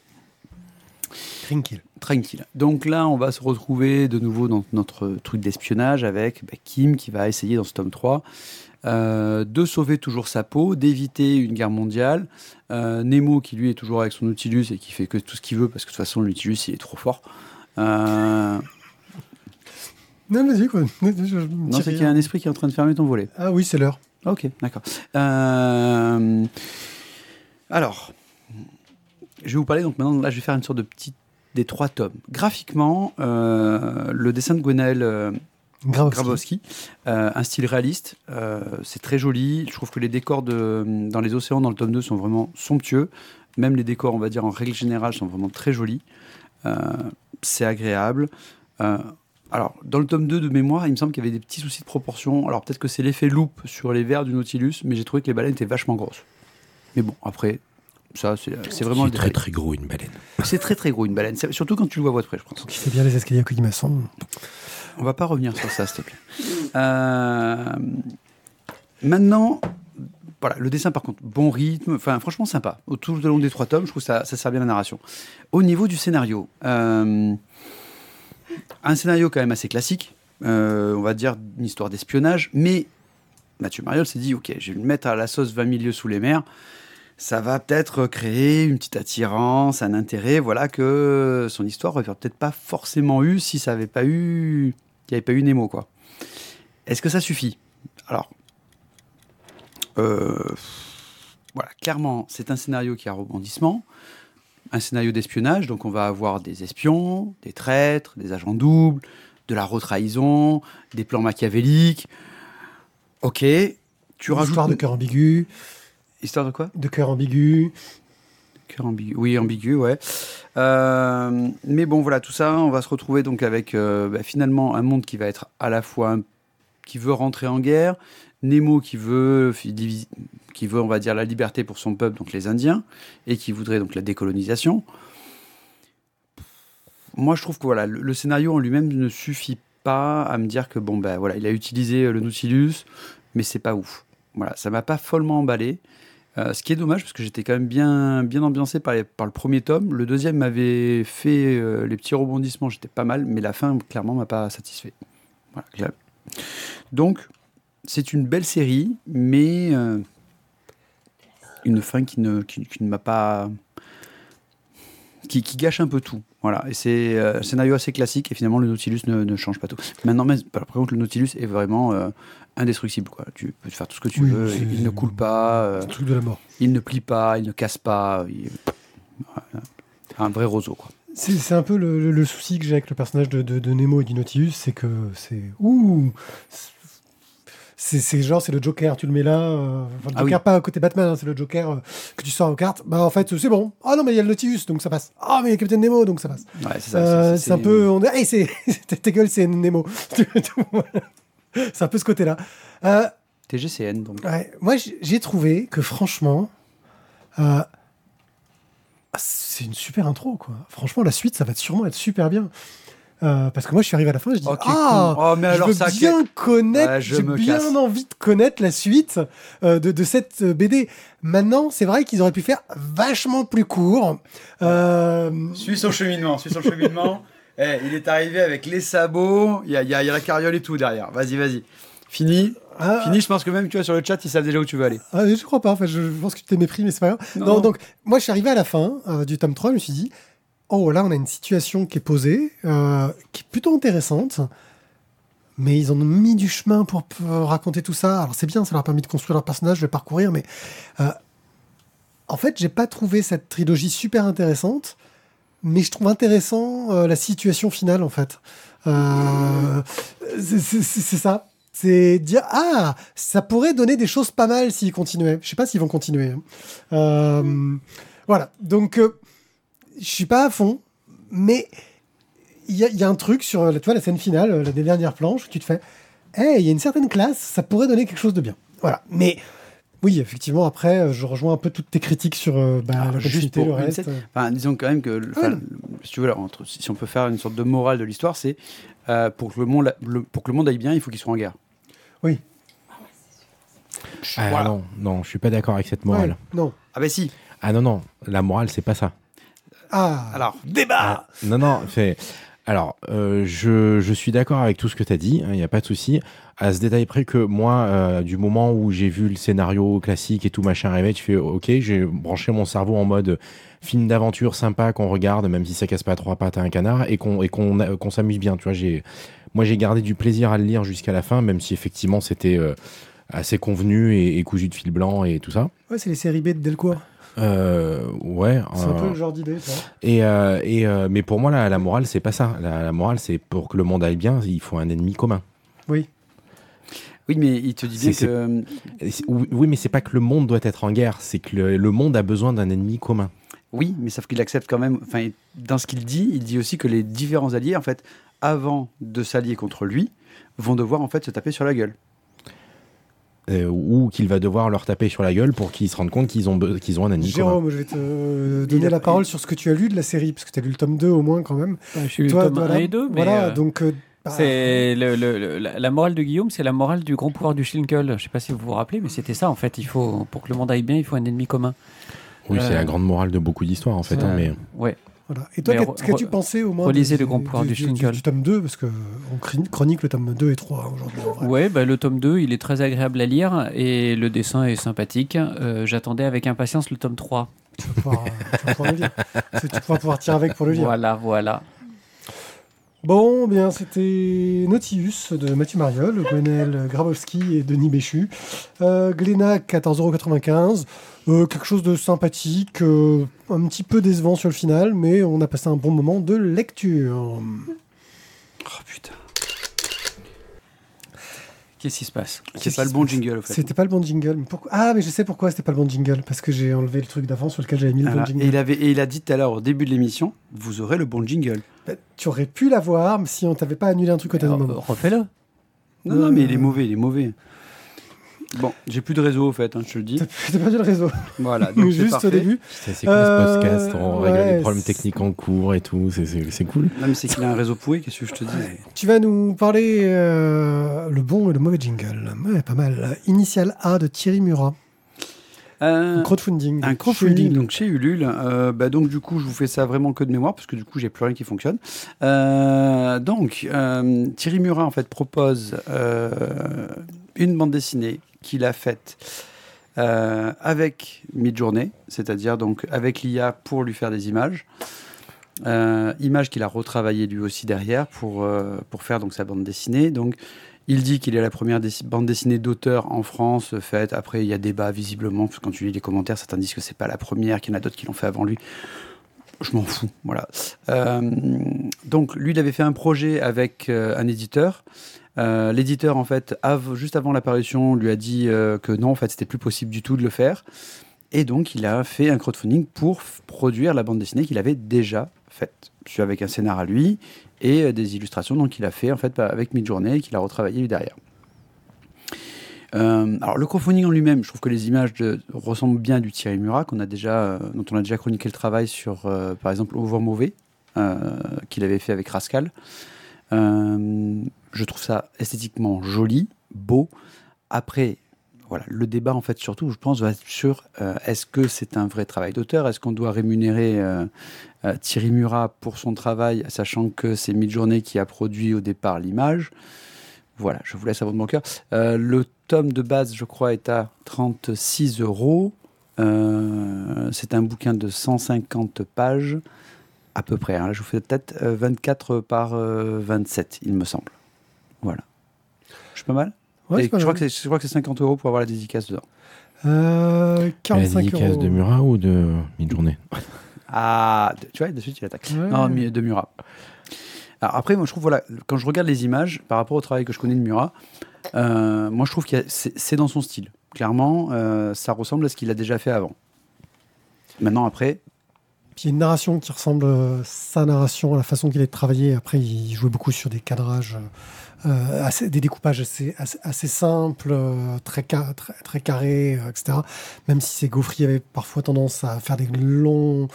Tranquille. tranquille. Donc là, on va se retrouver de nouveau dans notre truc d'espionnage avec bah, Kim qui va essayer dans ce tome 3 euh, de sauver toujours sa peau, d'éviter une guerre mondiale. Euh, Nemo qui lui est toujours avec son Nautilus et qui fait que tout ce qu'il veut parce que de toute façon, le Nautilus il est trop fort. Euh, Non, vas-y, quoi. Non, c'est qu'il y a un esprit qui est en train de fermer ton volet. Ah oui, c'est l'heure. Ok, d'accord. Alors, je vais vous parler donc maintenant. Là, je vais faire une sorte de petit des trois tomes. Graphiquement, euh, le dessin de Gwenaël euh, Grabowski, euh, un style réaliste, euh, c'est très joli. Je trouve que les décors de, dans les océans dans le tome 2 sont vraiment somptueux. Même les décors, on va dire en règle générale, sont vraiment très jolis. Euh, c'est agréable. Euh, alors, dans le tome 2 de mémoire, il me semble qu'il y avait des petits soucis de proportion. Alors, peut-être que c'est l'effet loupe sur les verres du Nautilus, mais j'ai trouvé que les baleines étaient vachement grosses. Mais bon, après, ça, c'est vraiment le C'est très détail. très gros une baleine. C'est très très gros une baleine, C'est- surtout quand tu le vois à voix de près, je pense. Qui fait bien les escaliers à Colimaçon. On va pas revenir sur ça, s'il te plaît. Euh, maintenant, voilà, le dessin par contre, bon rythme, enfin franchement sympa. Tout au long des trois tomes, je trouve que ça, ça sert bien la narration. Au niveau du scénario, euh, un scénario quand même assez classique, euh, on va dire une histoire d'espionnage, mais Mathieu Mariol s'est dit, ok, je vais le mettre à la sauce 20 milieux sous les mers. Ça va peut-être créer une petite attirance, un intérêt, voilà que son histoire aurait peut-être pas forcément eu si ça avait pas eu, il n'y avait pas eu Nemo quoi. Est-ce que ça suffit? Alors, euh, voilà, clairement, c'est un scénario qui a rebondissement, un scénario d'espionnage, donc on va avoir des espions, des traîtres, des agents doubles, de la retrahison, des plans machiavéliques. Ok, tu rajoutes Histoire de cœur ambigu. Histoire de quoi? De cœur ambigu. Cœur ambigu. Oui, ambigu, ouais. Euh, mais bon, voilà, tout ça, on va se retrouver donc avec euh, bah, finalement un monde qui va être à la fois un- qui veut rentrer en guerre, Nemo qui veut qui veut, on va dire, la liberté pour son peuple, donc les Indiens, et qui voudrait donc la décolonisation. Moi, je trouve que voilà, le, le scénario en lui-même ne suffit pas à me dire que bon ben voilà, il a utilisé euh, le Nautilus, mais c'est pas ouf. Voilà, ça m'a pas follement emballé. Euh, ce qui est dommage parce que j'étais quand même bien, bien ambiancé par, le premier tome. Le deuxième m'avait fait euh, les petits rebondissements, j'étais pas mal, mais la fin clairement m'a pas satisfait. Voilà. Donc c'est une belle série, mais euh, une fin qui ne, qui ne m'a pas qui, qui gâche un peu tout. Voilà, et c'est euh, un scénario assez classique et finalement le Nautilus ne, ne change pas tout. Maintenant, mais, par contre, le Nautilus est vraiment euh, indestructible. Quoi. Tu peux faire tout ce que tu Oui, veux, il ne coule pas, euh, truc de la mort. il ne plie pas, il ne casse pas. il- voilà. Un vrai roseau, quoi. C'est c'est un peu le, le- le souci que j'ai avec le personnage de, de- de Nemo et du Nautilus, c'est que c'est. Ouh c'est genre, c'est le Joker, tu le mets là. euh, enfin, le Ah Joker, oui. pas à côté Batman, hein, c'est le Joker euh, que tu sors aux cartes. Bah en fait, c'est bon. Ah non, mais il y a le Nautilus, donc ça passe. Ah, mais il y a Captain Nemo, donc ça passe. Ouais, c'est ça. Euh, c'est un peu. On [LAUGHS] hey, c'est. [LAUGHS] Ta gueule, c'est Nemo. [LAUGHS] c'est un peu ce côté-là. TGCN, donc. Ouais, moi, j'ai trouvé que franchement, c'est une super intro, quoi. Franchement, la suite, ça va sûrement être super bien. Euh, parce que moi, je suis arrivé à la fin, je dis Oh, ah. Oh, mais je alors veux ça, bien connaître, Ouais, je j'ai bien casse. envie de connaître la suite euh, de, de cette euh, BD. Maintenant, c'est vrai qu'ils auraient pu faire vachement plus court. Euh, Suis son cheminement, suis son cheminement. [LAUGHS] Eh, il est arrivé avec les sabots, il y a, il y a- il y a la carriole et tout derrière. Vas-y, vas-y. Fini. ah, Fini, je pense que même tu vois sur le chat, ils savent déjà où tu veux aller. Ah, je crois pas. Enfin, je pense que tu t'es mépris, mais c'est pas grave. Non, Non, non. donc, moi, je suis arrivé à la fin euh, du tome 3. Je me suis dit, oh, là, on a une situation qui est posée, euh, qui est plutôt intéressante. Mais ils ont mis du chemin pour, raconter tout ça. Alors, c'est bien, ça leur a permis de construire leur personnage, de le parcourir. Mais euh, en fait, j'ai pas trouvé cette trilogie super intéressante. Mais je trouve intéressant euh, la situation finale, en fait. C'est- ça. C'est dire ah ça pourrait donner des choses pas mal s'ils continuaient. Je sais pas s'ils vont continuer. hein. Voilà. Donc je suis pas à fond, mais il y, a- il y a un truc sur la, tu vois, la scène finale, euh, la des dernières planches, où tu te fais hey, il y a une certaine classe, ça pourrait donner quelque chose de bien. Voilà. Mais oui, effectivement, après, euh, je rejoins un peu toutes tes critiques sur euh, bah, la juste pour le reste. Enfin, disons quand même que, si tu veux, là, entre, si si on peut faire une sorte de morale de l'histoire, c'est euh, pour que le monde, le- pour que le monde aille bien, il faut qu'il soit en guerre. Oui. Ah Voilà. non, non, je suis pas d'accord avec cette morale. Ouais, non. Ah ben si. Ah non, non, la morale, c'est pas ça. Ah. Alors débat. Ah, non, non, c'est. Alors, euh, je, je suis d'accord avec tout ce que tu as dit, il n'y a pas de souci. À ce détail près que moi, euh, du moment où j'ai vu le scénario classique et tout machin arriver, tu fais OK, j'ai branché mon cerveau en mode film d'aventure sympa qu'on regarde, même si ça casse pas trois pattes à un canard, et qu'on et qu'on euh, qu'on s'amuse bien. Tu vois, j'ai moi j'ai gardé du plaisir à le lire jusqu'à la fin, même si effectivement c'était euh, assez convenu et, et cousu de fil blanc et tout ça. Ouais, c'est les séries B de Delcourt. Euh, ouais. C'est un euh, peu le genre d'idée, ça. et, euh, et euh, mais pour moi, la, la morale, c'est pas ça. La, la morale, c'est pour que le monde aille bien, il faut un ennemi commun. Oui. Oui, mais il te dit bien que oui, mais c'est pas que le monde doit être en guerre, c'est que le, le monde a besoin d'un ennemi commun. oui, mais sauf qu'il accepte quand même. Enfin, dans ce qu'il dit, il dit aussi que les différents alliés, en fait, avant de s'allier contre lui, vont devoir en fait se taper sur la gueule. Euh, ou qu'il va devoir leur taper sur la gueule pour qu'ils se rendent compte qu'ils ont, qu'ils ont un ennemi commun. Jérôme, je vais te euh, donner a- la parole il- sur ce que tu as lu de la série, parce que tu as lu le tome 2 au moins quand même. Je suis le Toi, tome voilà, 1 et 2, mais voilà, euh, donc euh, bah, c'est le- le- le- la, la morale de Guillaume, c'est la morale du grand pouvoir du Schlinkel. Je sais pas si vous vous rappelez, mais c'était ça en fait. Il faut pour que le monde aille bien, il faut un ennemi commun. Oui, c'est Euh, la grande morale de beaucoup d'histoires en fait. hein, mais ouais. Voilà. Et toi, qu'as-tu pensé au moins relisez de- le grand pouvoir du Schlinkel. du tome 2, parce que on chroni- chronique le tome 2 et 3 aujourd'hui. en vrai. Ouais, bah, le tome 2, il est très agréable à lire et le dessin est sympathique. Euh, J'attendais avec impatience le tome 3. Tu vas pouvoir, euh, tu vas pouvoir le lire. Tu pourras pouvoir tirer avec pour le lire. Voilà, voilà. Bon, bien, c'était Nautilus de Mathieu Mariol, Gwenel Grabowski et Denis Béchu. Euh, Glénat, 14,95€. Euh, quelque chose de sympathique, euh, un petit peu décevant sur le final, mais on a passé un bon moment de lecture. Oh putain. Qu'est-ce qui se passe? C'est pas le bon jingle, au fait. C'était pas le bon jingle. Mais pourquoi? Ah, mais je sais pourquoi c'était pas le bon jingle. Parce que j'ai enlevé le truc d'avant sur lequel j'avais mis le bon jingle. Et il, avait, et il a dit tout à l'heure, au début de l'émission, vous aurez le bon jingle. Bah, tu aurais pu l'avoir si on t'avait pas annulé un truc au dernier moment. Refais-le. Non, non, mais il est mauvais, il est mauvais. Bon, j'ai plus de réseau, au fait, hein, je te le dis. T'as perdu le réseau. Voilà, [LAUGHS] donc Juste parfait. au début. c'est quoi Euh, ce podcast On règle ouais, les problèmes c'est- techniques en cours et tout, c'est- cool. Non, mais c'est qu'il a un réseau pourri, qu'est-ce que je te dis Tu vas nous parler euh, le bon et le mauvais jingle. Ouais, pas mal. Initial A de Thierry Murat. Euh, crowdfunding. Un crowdfunding Chez- donc chez Ulule. Euh, bah, donc du coup, je vous fais ça vraiment que de mémoire parce que du coup, j'ai plus rien qui fonctionne. Euh, donc euh, Thierry Murat en fait propose euh, une bande dessinée qu'il a faite euh, avec Midjourney, c'est-à-dire donc avec l'IA pour lui faire des images. Euh, image qu'il a retravaillé lui aussi derrière pour, euh, pour faire donc sa bande dessinée. Donc, il dit qu'il est la première bande dessinée d'auteur en France faite. Après, il y a débat visiblement, parce que quand tu lis les commentaires, certains disent que c'est pas la première, qu'il y en a d'autres qui l'ont fait avant lui. Je m'en fous, voilà. Euh, donc, lui, il avait fait un projet avec un éditeur. Euh, L'éditeur, en fait, juste avant l'apparition, lui a dit euh, que non, en fait, c'était plus possible du tout de le faire. Et donc, il a fait un crowdfunding pour produire la bande dessinée qu'il avait déjà faite. Avec un scénar à lui et euh, des illustrations donc il a fait en fait avec Midjourney et qu'il a retravaillé derrière. Alors le crowdfunding en lui-même, je trouve que les images ressemblent bien à du Thierry Murat dont on a déjà chroniqué le travail sur, par exemple, Au mauvais, qu'il avait fait avec Rascal. Je trouve ça esthétiquement joli, beau. Après, voilà, le débat en fait surtout, je pense, va être sur euh, est-ce que c'est un vrai travail d'auteur? Est-ce qu'on doit rémunérer euh, euh, Thierry Murat pour son travail, sachant que c'est Midjourney qui a produit au départ l'image? Voilà, je vous laisse à votre cœur. Le tome de base, je crois, est à 36 euros. C'est un bouquin de 150 pages, à peu près. hein. Là, je vous fais peut-être euh, 24 par euh, 27, il me semble. Voilà. Je suis pas mal Ouais, pas je, crois que c'est- je crois que c'est 50 euros pour avoir la dédicace dedans. Euh, La 45 dédicace euros. de Murat ou de Midjourney Ah, tu vois, de suite, il attaque. Ouais. Non, de Murat. Alors après, moi, je trouve, voilà, quand je regarde les images par rapport au travail que je connais de Murat, euh, moi, je trouve que c'est c'est dans son style. Clairement, euh, ça ressemble à ce qu'il a déjà fait avant. Maintenant, après, Puis il y a une narration qui ressemble, euh, sa narration, à la façon qu'il est travaillé. Après, il jouait beaucoup sur des cadrages, euh, assez- des découpages assez, simples, euh, très, très, carrés, euh, etc. Même si ces gaufriers avaient parfois tendance à faire des longs,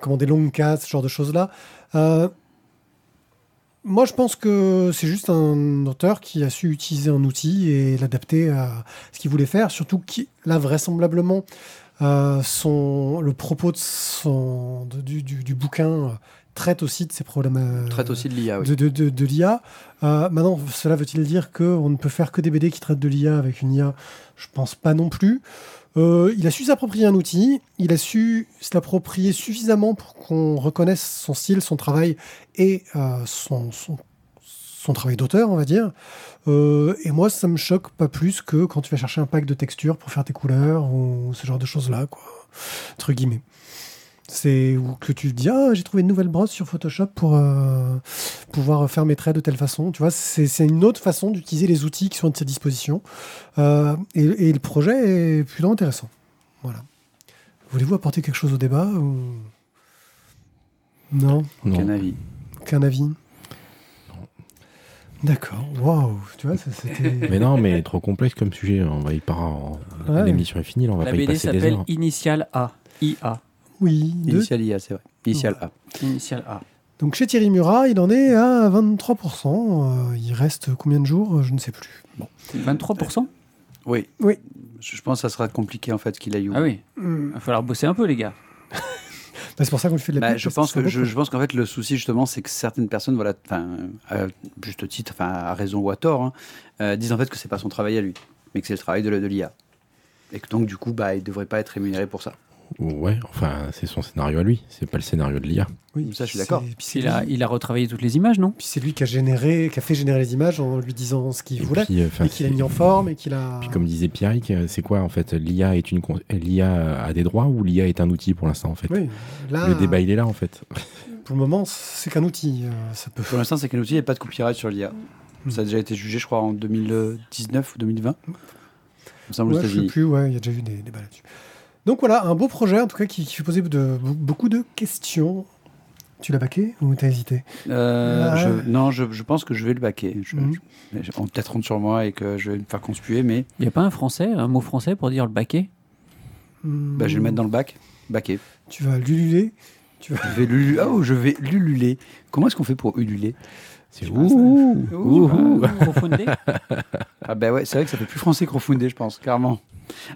comment, des longues cases, ce genre de choses-là. Euh, moi, je pense que c'est juste un auteur qui a su utiliser un outil et l'adapter à ce qu'il voulait faire. Surtout qui, là, vraisemblablement, euh, son, le propos de son, du, du- du bouquin euh, traite aussi de ces problèmes. euh, traite aussi de l'IA. Oui. de, de, de- de l'IA. Euh, maintenant, cela veut-il dire qu'on ne peut faire que des BD qui traitent de l'IA avec une IA Je pense pas non plus. Euh, il a su s'approprier un outil, il a su se l'approprier suffisamment pour qu'on reconnaisse son style, son travail et son, son, son travail d'auteur, on va dire. Et moi, ça me choque pas plus que quand tu vas chercher un pack de textures pour faire tes couleurs ou ce genre de choses-là, quoi. Entre guillemets. C'est ou que tu te dis ah j'ai trouvé une nouvelle brosse sur Photoshop pour euh, pouvoir faire mes traits de telle façon. Tu vois, c'est c'est une autre façon d'utiliser les outils qui sont à sa disposition. Euh, et, et le projet est plutôt intéressant. Voilà. Voulez-vous apporter quelque chose au débat ou... Non? Aucun avis. aucun avis? D'accord. Waouh. Tu vois, ça, c'était. [LAUGHS] Mais non, mais trop complexe comme sujet. On va y pas. en- Ouais. L'émission est finie, là, on va La pas y BD passer des s'appelle heures. Initial A. IA. Oui. Initial IA, c'est vrai. Initial A. Initial A. Donc chez Thierry Murat, il en est à 23%. Euh, il reste combien de jours Je ne sais plus. Bon. 23% Oui. Oui. Je je pense que ça sera compliqué en fait qu'il aille où. Ah oui, Hmm. il va falloir bosser un peu, les gars. [LAUGHS] Bah, c'est pour ça qu'on lui fait de la Bah, pub, je pense que je, pense qu'en fait le souci justement c'est que certaines personnes voilà enfin à juste titre enfin à raison ou à tort hein, euh, disent en fait que c'est pas son travail à lui mais que c'est le travail de, de l'IA et que donc du coup bah il devrait pas être rémunéré pour ça. Ouais, enfin, c'est son scénario à lui. C'est pas le scénario de l'IA. Oui, Ça, je suis d'accord. Il a, il a retravaillé toutes les images, non? Puis c'est lui qui a généré, qui a fait générer les images en lui disant ce qu'il voulait, puis, euh, enfin, et qu'il a mis en forme, et qu'il a. Puis comme disait Pierrick, euh, c'est quoi en fait L'IA est une l'IA a des droits ou l'IA est un outil pour l'instant en fait? Oui, là, Le débat il est là en fait. pour le moment, c'est qu'un outil. euh, ça peut. Pour l'instant c'est qu'un outil il n'y a pas de copyright sur l'IA. Mm. Ça a déjà été jugé je crois en 2019 ou 2020. Il me Ouais, je sais plus. Ouais, il y a déjà eu des débats là-dessus. Donc voilà, un beau projet en tout cas qui, qui fait poser de, beaucoup de questions. Tu l'as baqué ou t'as hésité? Euh, je- non, je, je pense que je vais le baquer. Je, Mhm. on peut-être honte sur moi et que je vais me faire conspuer, mais Il n'y a pas un français, un mot français pour dire le baquet Hmm, bah, je vais le mettre dans le bac. Baquer. Tu vas lululer. Tu vas. Je vais lulu- oh, je vais lululer. Comment est-ce qu'on fait pour ululer? C'est ouh, ça- ouh, ouh. Ah, [LAUGHS] Ah ben ouais, c'est vrai que ça fait plus français que je pense, clairement.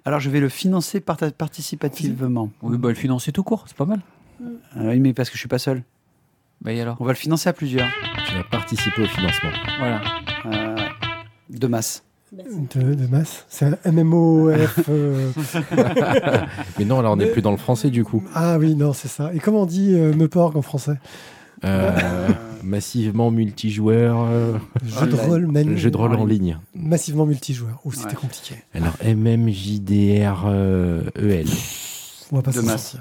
Alors je vais le financer participativement. Oui, bah le financer tout court, c'est pas mal. Ah oui, mais parce que je suis pas seul. Bah et alors On va le financer à plusieurs. Tu vas participer au financement. Voilà. Euh, de masse. de, de masse. C'est un MMOF. euh, [LAUGHS] Mais non, là, on n'est plus dans le français du coup. Ah oui, non, c'est ça. Et comment on dit euh, Meuporg en français? Euh, massivement multijoueur, euh, Jeu de rôle, man- jeu de rôle en ligne. Massivement multijoueur. Oh, c'était Ouais. compliqué. Alors MMJDR euh, EL. On va pas De masse.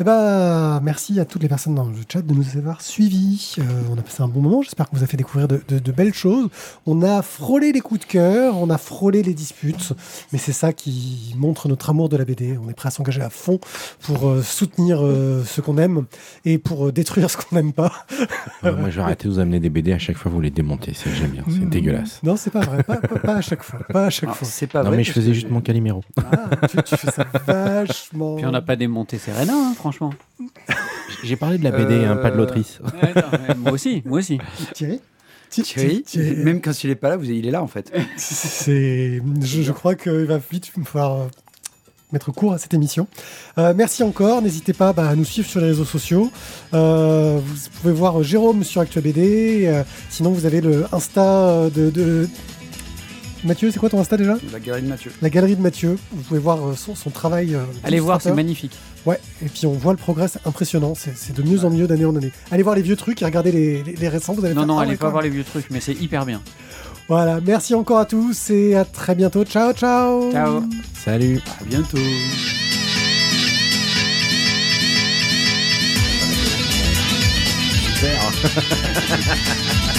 Eh ben, merci à toutes les personnes dans le chat de nous avoir suivis. Euh, on a passé un bon moment. J'espère qu'on vous a fait découvrir de, de- de belles choses. On a frôlé les coups de cœur, on a frôlé les disputes, mais c'est ça qui montre notre amour de la BD. On est prêt à s'engager à fond pour euh, soutenir euh, ce qu'on aime et pour euh, détruire ce qu'on n'aime pas. [LAUGHS] Euh, moi, je vais arrêter de vous amener des BD à chaque fois, vous les démontez. C'est j'aime bien, c'est Mm. dégueulasse. Non, c'est pas vrai. Pas, pas- pas à chaque fois. Pas à chaque Alors, fois. c'est pas non, vrai. mais je faisais que juste mon Calimero. Ah, tu, tu fais ça [LAUGHS] vachement. Puis on n'a pas démonté Serena, hein, franchement. J'ai parlé de la BD, hein, pas de Euh, l'autrice. Ouais, non, mais moi aussi, moi aussi. Thierry Thi- Thierry, Thierry- même quand il est pas là, vous, il est là en fait. C'est, je, je crois qu'il va vite me falloir euh, mettre court à cette émission. Euh, merci encore. N'hésitez pas bah, à nous suivre sur les réseaux sociaux. Euh, vous pouvez voir Jérôme sur ActuBD. Euh, sinon, vous avez le Insta de, de- Mathieu. C'est quoi ton Insta déjà? La galerie de Mathieu. La galerie de Mathieu. Vous pouvez voir euh, son, son travail. euh, Allez voir, c'est magnifique. Ouais. Et puis on voit le progrès, c'est impressionnant. C'est, de mieux en mieux d'année en année. Allez voir les vieux trucs et regardez les, les- les récents. Vous allez Non, non, ah allez pas voir les vieux trucs, mais c'est hyper bien. Voilà. Merci encore à tous et à très bientôt. Ciao, ciao. Ciao. Salut À bientôt. Super [LAUGHS]